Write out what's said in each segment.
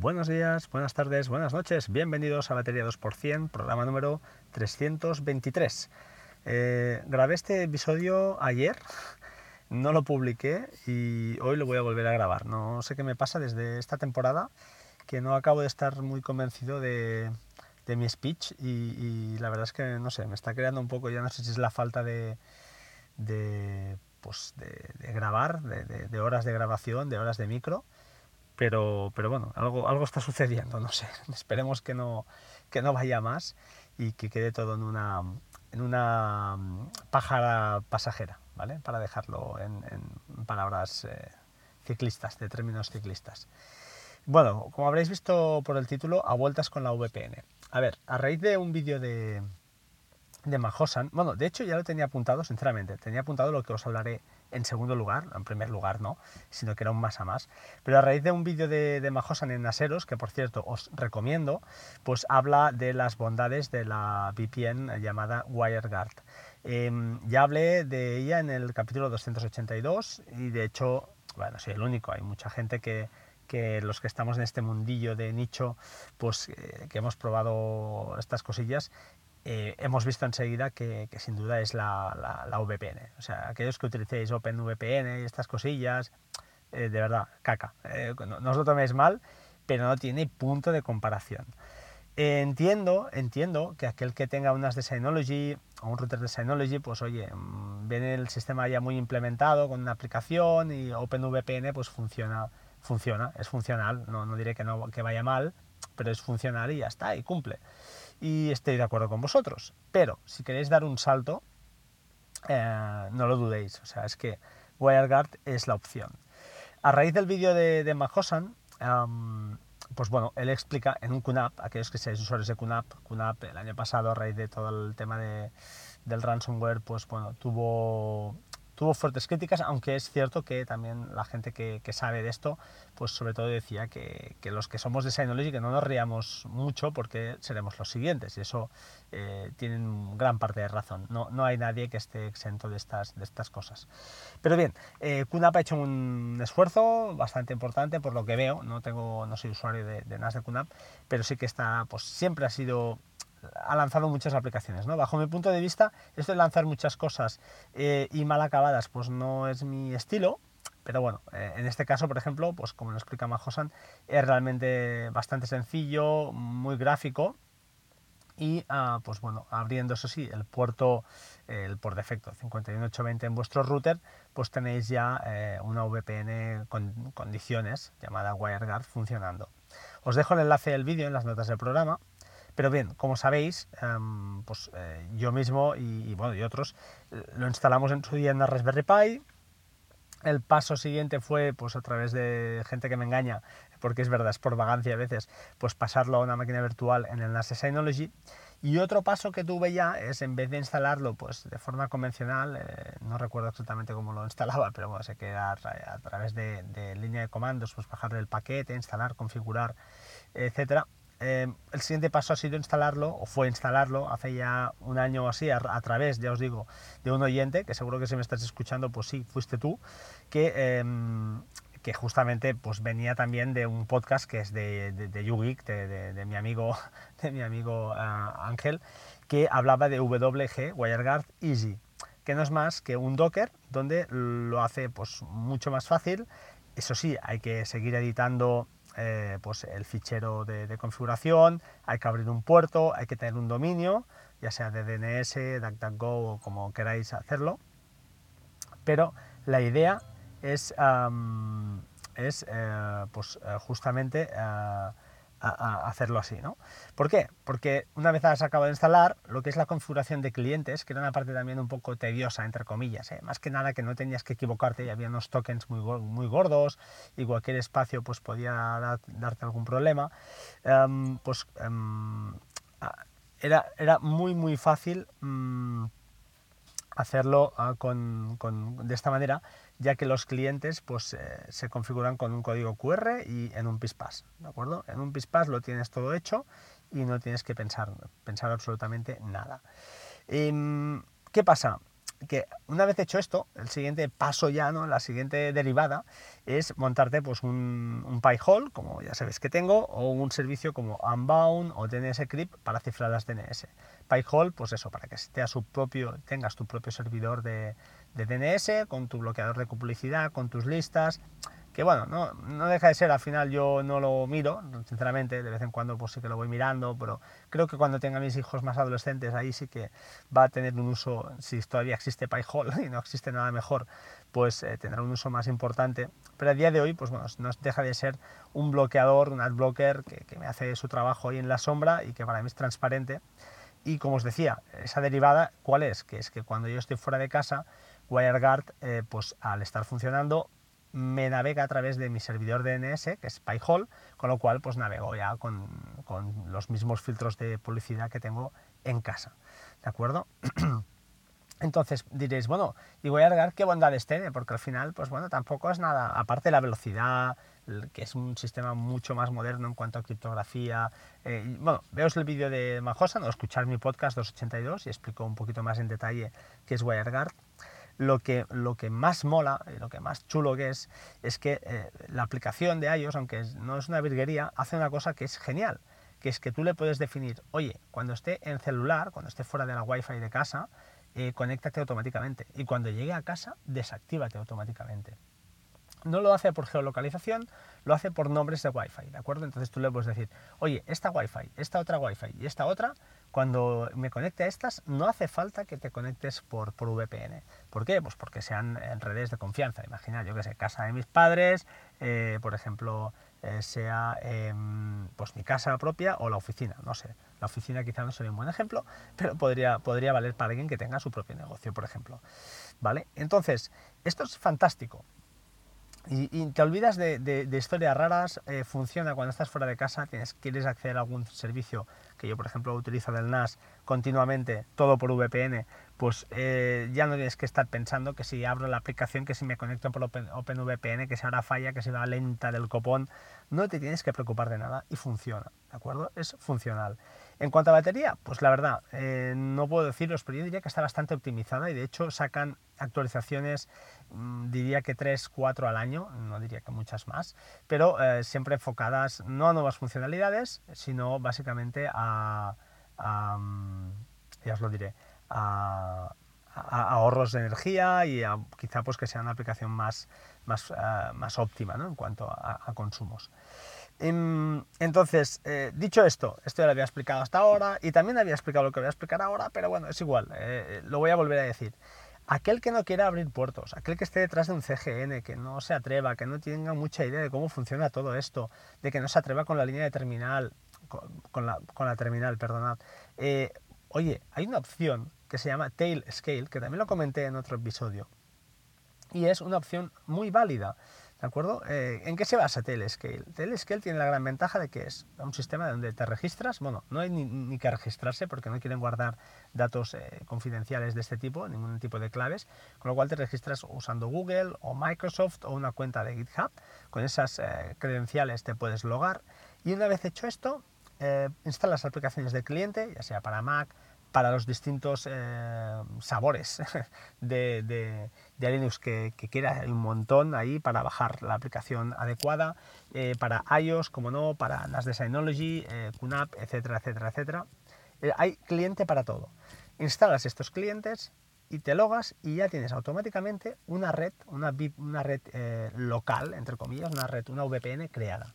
Buenos días, buenas tardes, buenas noches. Bienvenidos a Batería 2%, programa número 323. Eh, grabé este episodio ayer, no lo publiqué y hoy lo voy a volver a grabar. No sé qué me pasa desde esta temporada, que no acabo de estar muy convencido de, mi speech y, la verdad es que no sé, me está creando un poco, ya no sé si es la falta de, de, pues de, grabar, de, horas de grabación, de horas de micro, pero, pero bueno, algo, algo está sucediendo, no sé, esperemos que no, que no vaya más y que quede todo en una, en una mm, pájara pasajera, ¿vale? Para dejarlo en, palabras eh, ciclistas, de términos ciclistas. Bueno, como habréis visto por el título, a vueltas con la VPN. A ver, a raíz de un vídeo de, de Mahosan, bueno, de hecho ya lo tenía apuntado, sinceramente, tenía apuntado lo que os hablaré en segundo lugar, en primer lugar no, sino que era un más a más. Pero a raíz de un vídeo de, de en Naseros, que por cierto os recomiendo, pues habla de las bondades de la VPN llamada WireGuard. Em, ya hablé de ella en el capítulo 282 y de hecho, bueno, soy el único, hay mucha gente que que los que estamos en este mundillo de nicho, pues eh, que hemos probado estas cosillas, eh, hemos visto enseguida que, sin duda es la, la, VPN. O sea, aquellos que utilicéis OpenVPN y estas cosillas, eh, de verdad, caca. no, no, os lo toméis mal, pero no tiene punto de comparación. entiendo, entiendo que aquel que tenga unas de Synology o un router de Synology, pues oye, mm, viene el sistema ya muy implementado con una aplicación y OpenVPN pues funciona funciona, es funcional, no, no diré que, no, que vaya mal, pero es funcional y ya está, y cumple. Y estoy de acuerdo con vosotros. Pero si queréis dar un salto, eh, no lo dudéis, o sea, es que WireGuard es la opción. A raíz del vídeo de, de Mahosan, pues bueno, él explica en un QNAP, aquellos que seáis usuarios de QNAP, QNAP el año pasado a raíz de todo el tema de, del ransomware, pues bueno, tuvo tuvo fuertes críticas, aunque es cierto que también la gente que, sabe de esto, pues sobre todo decía que, los que somos de Synology que no nos riamos mucho porque seremos los siguientes, y eso eh, tienen gran parte de razón. No, no hay nadie que esté exento de estas, de estas cosas. Pero bien, eh, QNAP ha hecho un esfuerzo bastante importante por lo que veo, no, tengo, no soy usuario de, de NAS de QNAP, pero sí que está, pues siempre ha sido ha lanzado muchas aplicaciones. ¿no? Bajo mi punto de vista, esto de lanzar muchas cosas eh, y mal acabadas, pues no es mi estilo. Pero bueno, eh, en este caso, por ejemplo, pues como lo explica Majosan, es realmente bastante sencillo, muy gráfico y ah, pues bueno, abriendo eso sí el puerto el por defecto 51820 en vuestro router, pues tenéis ya eh, una VPN con condiciones llamada WireGuard funcionando. Os dejo el enlace del vídeo en las notas del programa pero bien, como sabéis, em, pues eh, yo mismo y, bueno, y otros eh, lo instalamos en su día en la Raspberry Pi. El paso siguiente fue, pues a través de gente que me engaña, porque es verdad, es por vagancia a veces, pues pasarlo a una máquina virtual en el NAS Synology. Y otro paso que tuve ya es, en vez de instalarlo pues de forma convencional, eh, no recuerdo exactamente cómo lo instalaba, pero bueno, sé que a, través de, de, línea de comandos, pues bajarle el paquete, instalar, configurar, etcétera eh, el siguiente paso ha sido instalarlo, o fue instalarlo, hace ya un año o así, a, través, ya os digo, de un oyente, que seguro que si me estás escuchando, pues sí, fuiste tú, que, em, que justamente pues venía también de un podcast que es de, de, de de, mi amigo, de mi amigo ah, Ángel, que hablaba de WG, WireGuard Easy, que no es más que un Docker donde lo hace pues mucho más fácil. Eso sí, hay que seguir editando eh, pues el fichero de, configuración, hay que abrir un puerto, hay que tener un dominio, ya sea de DNS, DuckDuckGo o como queráis hacerlo. Pero la idea es, es eh, pues, eh, justamente a, hacerlo así, ¿no? ¿Por qué? Porque una vez has acabado de instalar, lo que es la configuración de clientes, que era una parte también un poco tediosa, entre comillas, ¿eh? más que nada que no tenías que equivocarte y había unos tokens muy, muy gordos y cualquier espacio pues podía darte algún problema, em, pues em, era, era muy muy fácil mm, hacerlo ah, con, con, de esta manera ya que los clientes pues, eh, se configuran con un código QR y en un PISPAS, ¿de acuerdo? En un PISPAS lo tienes todo hecho y no tienes que pensar, pensar absolutamente nada. Em, ¿Qué pasa? que una vez hecho esto, el siguiente paso ya, ¿no? la siguiente derivada, es montarte pues, un, un como ya sabéis que tengo, o un servicio como Unbound o DNS Crypt para cifrar las DNS. PyHole, pues eso, para que su propio, tengas tu propio servidor de, de DNS, con tu bloqueador de publicidad, con tus listas, que bueno, no, no, deja de ser, al final yo no lo miro, sinceramente, de vez en cuando pues sí que lo voy mirando, pero creo que cuando tenga mis hijos más adolescentes, ahí sí que va a tener un uso, si todavía existe PyHole y no existe nada mejor, pues eh, tendrá un uso más importante, pero a día de hoy, pues bueno, no deja de ser un bloqueador, un adblocker que, que me hace su trabajo ahí en la sombra y que para mí es transparente, y como os decía, esa derivada, ¿cuál es? Que es que cuando yo estoy fuera de casa, WireGuard, eh, pues al estar funcionando, me navega a través de mi servidor DNS, que es PyHole, con lo cual pues navego ya con, con los mismos filtros de publicidad que tengo en casa. ¿De acuerdo? Entonces diréis, bueno, y voy a agregar qué bondades tiene, porque al final, pues bueno, tampoco es nada, aparte de la velocidad, que es un sistema mucho más moderno en cuanto a criptografía. Eh, bueno, veos el vídeo de Majosa, no escuchar mi podcast 282 y explico un poquito más en detalle qué es WireGuard lo que, lo que más mola y lo que más chulo que es, es que eh, la aplicación de iOS, aunque no es una virguería, hace una cosa que es genial, que es que tú le puedes definir, oye, cuando esté en celular, cuando esté fuera de la Wi-Fi de casa, eh, conéctate automáticamente. Y cuando llegue a casa, desactívate automáticamente. No lo hace por geolocalización, lo hace por nombres de Wi-Fi, ¿de acuerdo? Entonces tú le puedes decir, oye, esta Wi-Fi, esta otra Wi-Fi y esta otra, cuando me conecte a estas, no hace falta que te conectes por, por VPN. ¿Por qué? Pues porque sean redes de confianza. Imagina, yo que sé, casa de mis padres, eh, por ejemplo, eh, sea em, pues mi casa propia o la oficina, no sé. La oficina quizá no sería un buen ejemplo, pero podría, podría valer para alguien que tenga su propio negocio, por ejemplo. ¿Vale? Entonces, esto es fantástico. Y, te olvidas de, historias raras, eh, funciona cuando estás fuera de casa, tienes, quieres acceder a algún servicio que yo por ejemplo utilizo del NAS continuamente, todo por VPN, pues eh, ya no tienes que estar pensando que si abro la aplicación, que si me conecto por OpenVPN, que si ahora falla, que si va lenta del copón, no te tienes que preocupar de nada y funciona, ¿de acuerdo? Es funcional. En cuanto a batería, pues la verdad, eh, no puedo deciros, pero yo diría que está bastante optimizada y de hecho sacan actualizaciones, mm, diría que 3, 4 al año, no diría que muchas más, pero eh, siempre enfocadas no a nuevas funcionalidades, sino básicamente a, mm, ya os lo diré, a, ahorros de energía y quizá pues que sea una aplicación más, más, eh, más óptima ¿no? en cuanto a consumos. Em, entonces, eh, dicho esto, esto ya lo había explicado hasta ahora y también había explicado lo que voy a explicar ahora, pero bueno, es igual, eh, lo voy a volver a decir. Aquel que no quiera abrir puertos, aquel que esté detrás de un CGN, que no se atreva, que no tenga mucha idea de cómo funciona todo esto, de que no se atreva con la línea de terminal, con, la, terminal, perdonad. Eh, oye, hay una opción que se llama Tail Scale, que también lo comenté en otro episodio, y es una opción muy válida. ¿De acuerdo? Eh, ¿En qué se basa Telescale? Telescale tiene la gran ventaja de que es un sistema donde te registras, bueno, no hay ni, que registrarse porque no quieren guardar datos eh, confidenciales de este tipo, ningún tipo de claves, con lo cual te registras usando Google o Microsoft o una cuenta de GitHub. Con esas eh, credenciales te puedes logar y una vez hecho esto, instalas aplicaciones del cliente, ya sea para Mac, para los distintos eh, sabores de, de, Linux que, que quiera. Hay un montón ahí para bajar la aplicación adecuada, eh, para iOS, como no, para las de Synology, eh, QNAP, etcétera, etcétera, etcétera. hay cliente para todo. Instalas estos clientes y te logas y ya tienes automáticamente una red, una, una red local, entre comillas, una red, una VPN creada.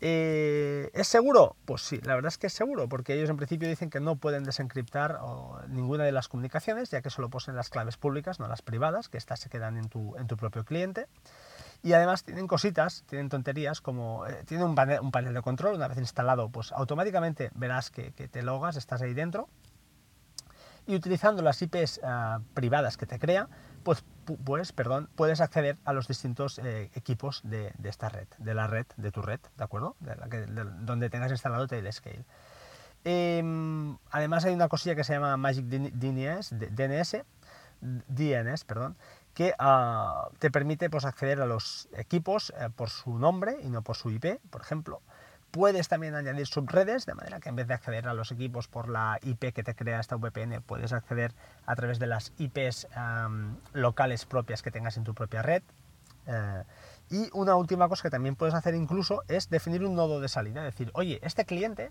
Eh, ¿Es seguro? Pues sí, la verdad es que es seguro, porque ellos en principio dicen que no pueden desencriptar ninguna de las comunicaciones, ya que solo poseen las claves públicas, no las privadas, que estas se quedan en tu, en tu propio cliente. Y además tienen cositas, tienen tonterías como eh, tiene un panel, un panel, de control, una vez instalado, pues automáticamente verás que, que te logas, estás ahí dentro. Y utilizando las IPs ah, privadas que te crea, pues, perdón, puedes acceder a los distintos eh, equipos de, esta red, de la red, de tu red, ¿de acuerdo? De la que, donde tengas instalado Tailscale. Eh, además hay una cosilla que se llama Magic DNS, DNS, DNS perdón, que uh, te permite pues, acceder a los equipos eh, por su nombre y no por su IP, por ejemplo Puedes también añadir subredes, de manera que en vez de acceder a los equipos por la IP que te crea esta VPN, puedes acceder a través de las IPs locales propias que tengas en tu propia red. Eh, y una última cosa que también puedes hacer incluso es definir un nodo de salida, decir, oye, este cliente,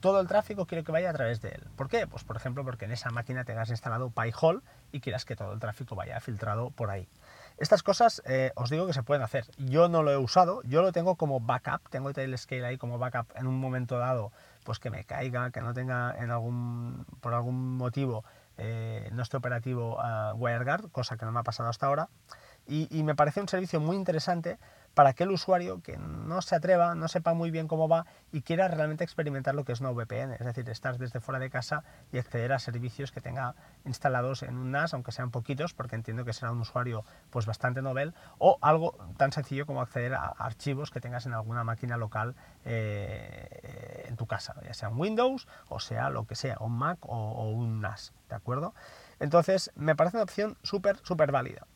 todo el tráfico quiero que vaya a través de él. ¿Por qué? Pues por ejemplo porque en esa máquina tengas instalado PyHole y quieras que todo el tráfico vaya filtrado por ahí. Estas cosas eh, os digo que se pueden hacer. Yo no lo he usado, yo lo tengo como backup, tengo Tailscale ahí como backup en un momento dado, pues que me caiga, que no tenga en algún, por algún motivo eh, no esté operativo uh, WireGuard, cosa que no me ha pasado hasta ahora. Y, me parece un servicio muy interesante para aquel usuario que no se atreva, no sepa muy bien cómo va y quiera realmente experimentar lo que es una VPN, es decir, estar desde fuera de casa y acceder a servicios que tenga instalados en un NAS, aunque sean poquitos, porque entiendo que será un usuario pues bastante novel, o algo tan sencillo como acceder a archivos que tengas en alguna máquina local eh, en tu casa, ya sea un Windows o sea lo que sea, un Mac o, o un NAS, ¿de acuerdo? Entonces, me parece una opción súper, súper válida.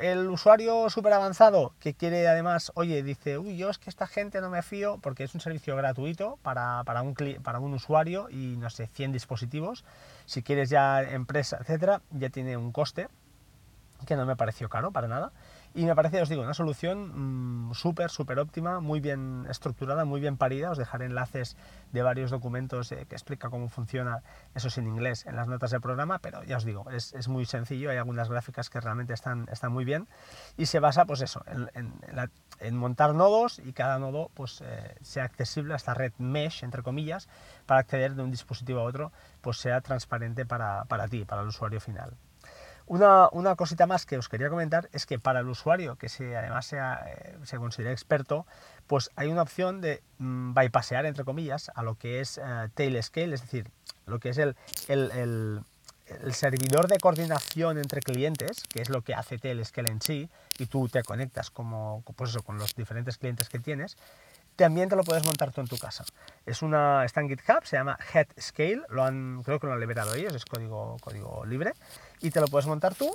El, usuario súper avanzado que quiere además, oye, dice, uy, yo es que esta gente no me fío porque es un servicio gratuito para, para, un, para un usuario y no sé, 100 dispositivos. Si quieres ya empresa, etcétera, ya tiene un coste que no me pareció caro para nada. Y me parece, os digo, una solución mm, súper, súper óptima, muy bien estructurada, muy bien parida. Os dejaré enlaces de varios documentos eh, que explica cómo funciona, eso es en inglés, en las notas del programa, pero ya os digo, es, es muy sencillo, hay algunas gráficas que realmente están, están muy bien y se basa, pues eso, en, montar nodos y cada nodo pues eh, sea accesible a esta red mesh, entre comillas, para acceder de un dispositivo a otro, pues sea transparente para, para ti, para el usuario final. Una, una, cosita más que os quería comentar es que para el usuario que se, además sea, eh, se considere experto, pues hay una opción de mm, bypassear, entre comillas, a lo que es eh, Tailscale, es decir, lo que es el, el, servidor de coordinación entre clientes, que es lo que hace Tailscale en sí, y tú te conectas como, pues con los diferentes clientes que tienes, también te lo puedes montar tú en tu casa. Es una, está en GitHub, se llama HeadScale, lo han, creo que lo han liberado ellos, es código, código libre y te lo puedes montar tú.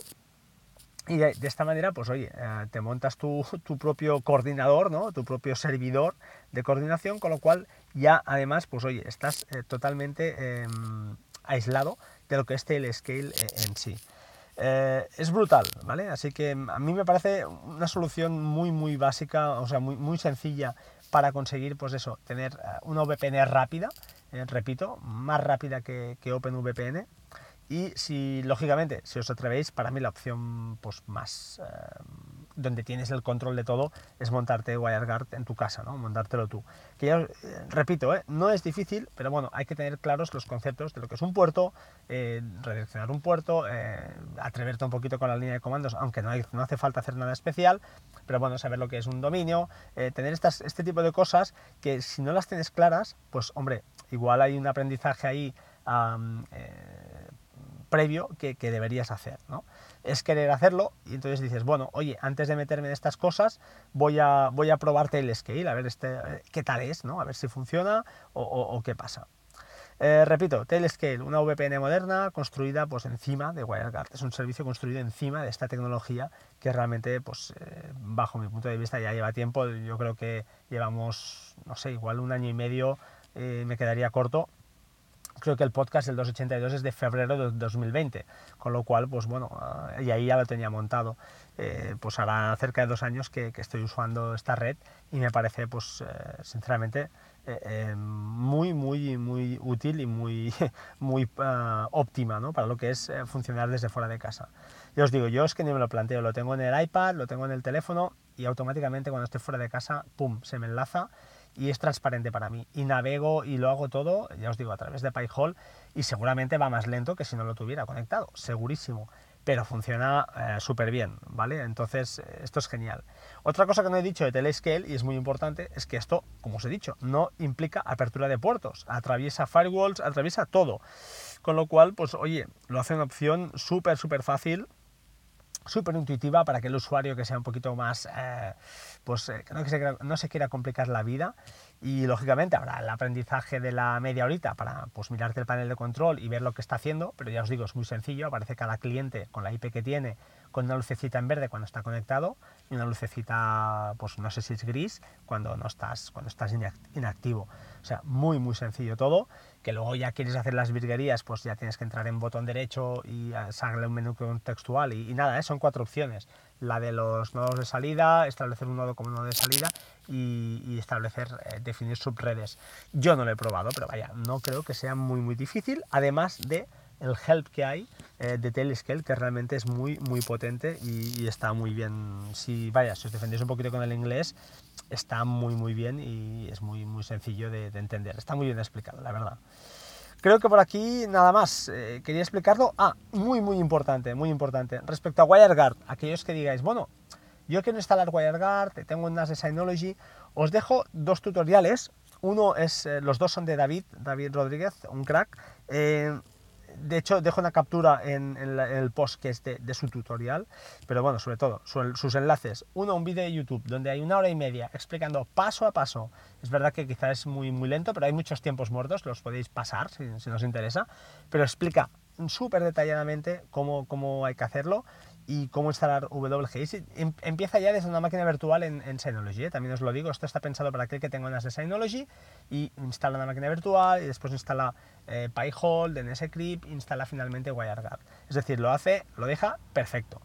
Y de, esta manera, pues oye, eh, te montas tu, tu, propio coordinador, ¿no? tu propio servidor de coordinación, con lo cual ya además, pues oye, estás eh, totalmente eh, aislado de lo que es Tailscale eh, en sí. Es brutal, ¿vale? Así que a mí me parece una solución muy, muy básica, o sea, muy, muy sencilla para conseguir, pues eso, tener una VPN rápida, repito, más rápida que, que OpenVPN, y si, lógicamente, si os atrevéis, para mí la opción pues, más eh, donde tienes el control de todo es montarte WireGuard en tu casa, ¿no? montártelo tú. Que eh, repito, ¿eh? no es difícil, pero bueno, hay que tener claros los conceptos de lo que es un puerto, eh, redireccionar un puerto, atreverte un poquito con la línea de comandos, aunque no, hay, no hace falta hacer nada especial, pero bueno, saber lo que es un dominio, tener estas, este tipo de cosas que si no las tienes claras, pues hombre, igual hay un aprendizaje ahí. Previo que, deberías hacer. ¿no? Es querer hacerlo y entonces dices, bueno, oye, antes de meterme en estas cosas, voy a, voy a probarte el scale, a ver este, qué tal es, ¿no? a ver si funciona o, qué pasa. Eh, repito, Tailscale, una VPN moderna construida pues, encima de WireGuard. Es un servicio construido encima de esta tecnología que realmente, pues, eh, bajo mi punto de vista, ya lleva tiempo. Yo creo que llevamos, no sé, igual un año y medio, eh, me quedaría corto, creo que el podcast, el 282, es de febrero de 2020, con lo cual, pues bueno, ah, y ahí ya lo tenía montado. Eh, pues hará cerca de dos años que, estoy usando esta red y me parece, pues, eh, sinceramente, eh, muy, muy, muy útil y muy, muy ah, óptima, ¿no? Para lo que es funcionar desde fuera de casa. Yo os digo, yo es que ni me lo planteo, lo tengo en el iPad, lo tengo en el teléfono y automáticamente cuando estoy fuera de casa, ¡pum!, se me enlaza y es transparente para mí. Y navego y lo hago todo, ya os digo, a través de PyHole y seguramente va más lento que si no lo tuviera conectado, segurísimo. Pero funciona eh, súper bien, ¿vale? Entonces, eh, esto es genial. Otra cosa que no he dicho de Telescale, y es muy importante, es que esto, como os he dicho, no implica apertura de puertos. Atraviesa firewalls, atraviesa todo. Con lo cual, pues oye, lo hace una opción súper, súper fácil súper intuitiva para que el usuario que sea un poquito más, eh, pues eh, no, que se, no se quiera complicar la vida y lógicamente habrá el aprendizaje de la media horita para pues mirarte el panel de control y ver lo que está haciendo, pero ya os digo, es muy sencillo, aparece cada cliente con la IP que tiene, con una lucecita en verde cuando está conectado y una lucecita, pues no sé si es gris, cuando no estás, cuando estás inactivo. O sea, muy muy sencillo todo, que luego ya quieres hacer las virguerías, pues ya tienes que entrar en botón derecho y sale un menú contextual y, y nada, ¿eh? son cuatro opciones la de los nodos de salida, establecer un nodo como nodo de salida y, establecer, eh, definir subredes. Yo no lo he probado, pero vaya, no creo que sea muy muy difícil, además de el help que hay eh, de Telescale, que realmente es muy muy potente y, está muy bien. Si vaya, si os defendéis un poquito con el inglés, está muy muy bien y es muy muy sencillo de entender. Está muy bien explicado, la verdad. Creo que por aquí nada más. Eh, quería explicarlo. Ah, muy, muy importante, muy importante. Respecto a WireGuard, aquellos que digáis, bueno, yo quiero instalar WireGuard, tengo unas de Synology, os dejo dos tutoriales. Uno es, eh, los dos son de David, David Rodríguez, un crack. De hecho, dejo una captura en, el post que es de, su tutorial, pero bueno, sobre todo, sus enlaces. Uno, un vídeo de YouTube donde hay una hora y media explicando paso a paso. Es verdad que quizás es muy, muy lento, pero hay muchos tiempos muertos, los podéis pasar si, si nos interesa, pero explica súper detalladamente cómo, cómo hay que hacerlo y cómo instalar WGI. Em, empieza ya desde una máquina virtual en, Synology, ¿eh? también os lo digo, esto está pensado para aquel que tenga unas de Synology y instala una máquina virtual y después instala eh, PyHole, DNSCrypt, instala finalmente WireGuard. Es decir, lo hace, lo deja perfecto.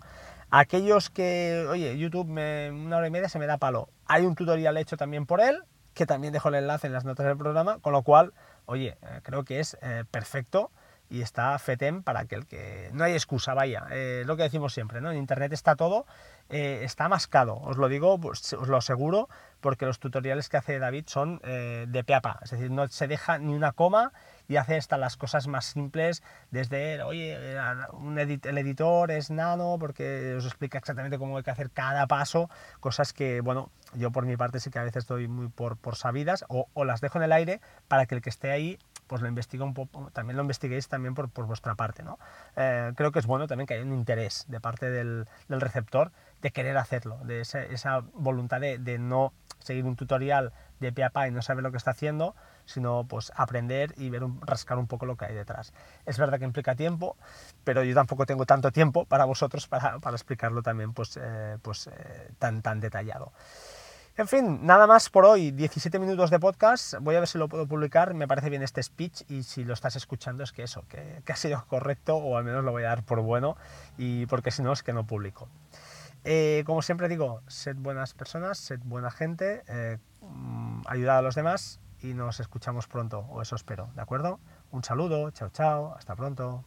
Aquellos que, oye, YouTube una hora y media se me da palo. Hay un tutorial hecho también por él, que también dejo el enlace en las notas del programa, con lo cual, oye, eh, creo que es eh, perfecto y está FETEM para aquel que... No hay excusa, vaya, eh, lo que decimos siempre, ¿no? En Internet está todo, eh, está mascado, os lo digo, pues, os lo aseguro, porque los tutoriales que hace David son eh, de peapa, es decir, no se deja ni una coma y hace hasta las cosas más simples, desde, oye, el editor es nano, porque os explica exactamente cómo hay que hacer cada paso, cosas que, bueno, yo por mi parte sí que a veces doy muy por, por sabidas, o las dejo en el aire para que el que esté ahí pues lo investiga un poco, también lo investiguéis también por, por vuestra parte, ¿no? Eh, creo que es bueno también que haya un interés de parte del, del receptor de querer hacerlo, de esa, esa voluntad de, de, no seguir un tutorial de pie a pa y no saber lo que está haciendo, sino pues aprender y ver un, rascar un poco lo que hay detrás. Es verdad que implica tiempo, pero yo tampoco tengo tanto tiempo para vosotros para, para explicarlo también pues, eh, pues eh, tan, tan detallado. En fin, nada más por hoy. 17 minutos de podcast. Voy a ver si lo puedo publicar. Me parece bien este speech y si lo estás escuchando es que eso, que, ha sido correcto o al menos lo voy a dar por bueno y porque si no es que no publico. Eh, como siempre digo, sed buenas personas, sed buena gente, eh, mm, ayudad a los demás y nos escuchamos pronto, o eso espero, ¿de acuerdo? Un saludo, chao chao, hasta pronto.